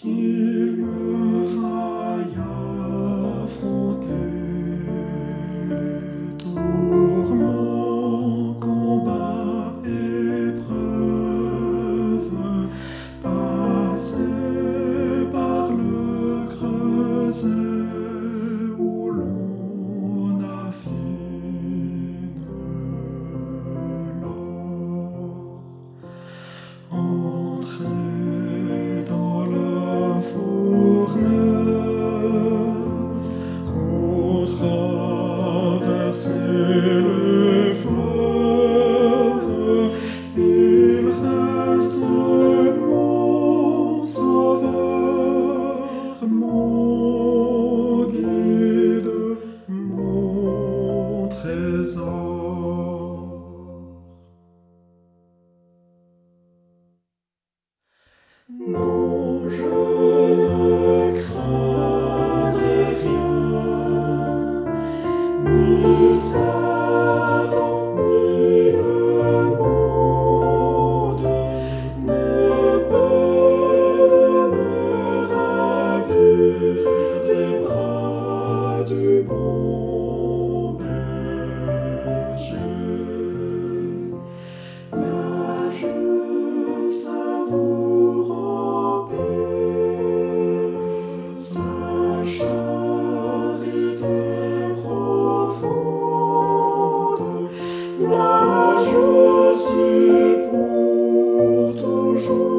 qu'il me faille affronter tourment, combat, épreuve, passer par le creuset. Non, je ne craindrai rien, ni Satan, ni le monde ne peuvent me ravir les bras du bon. Moi je suis pour toujours.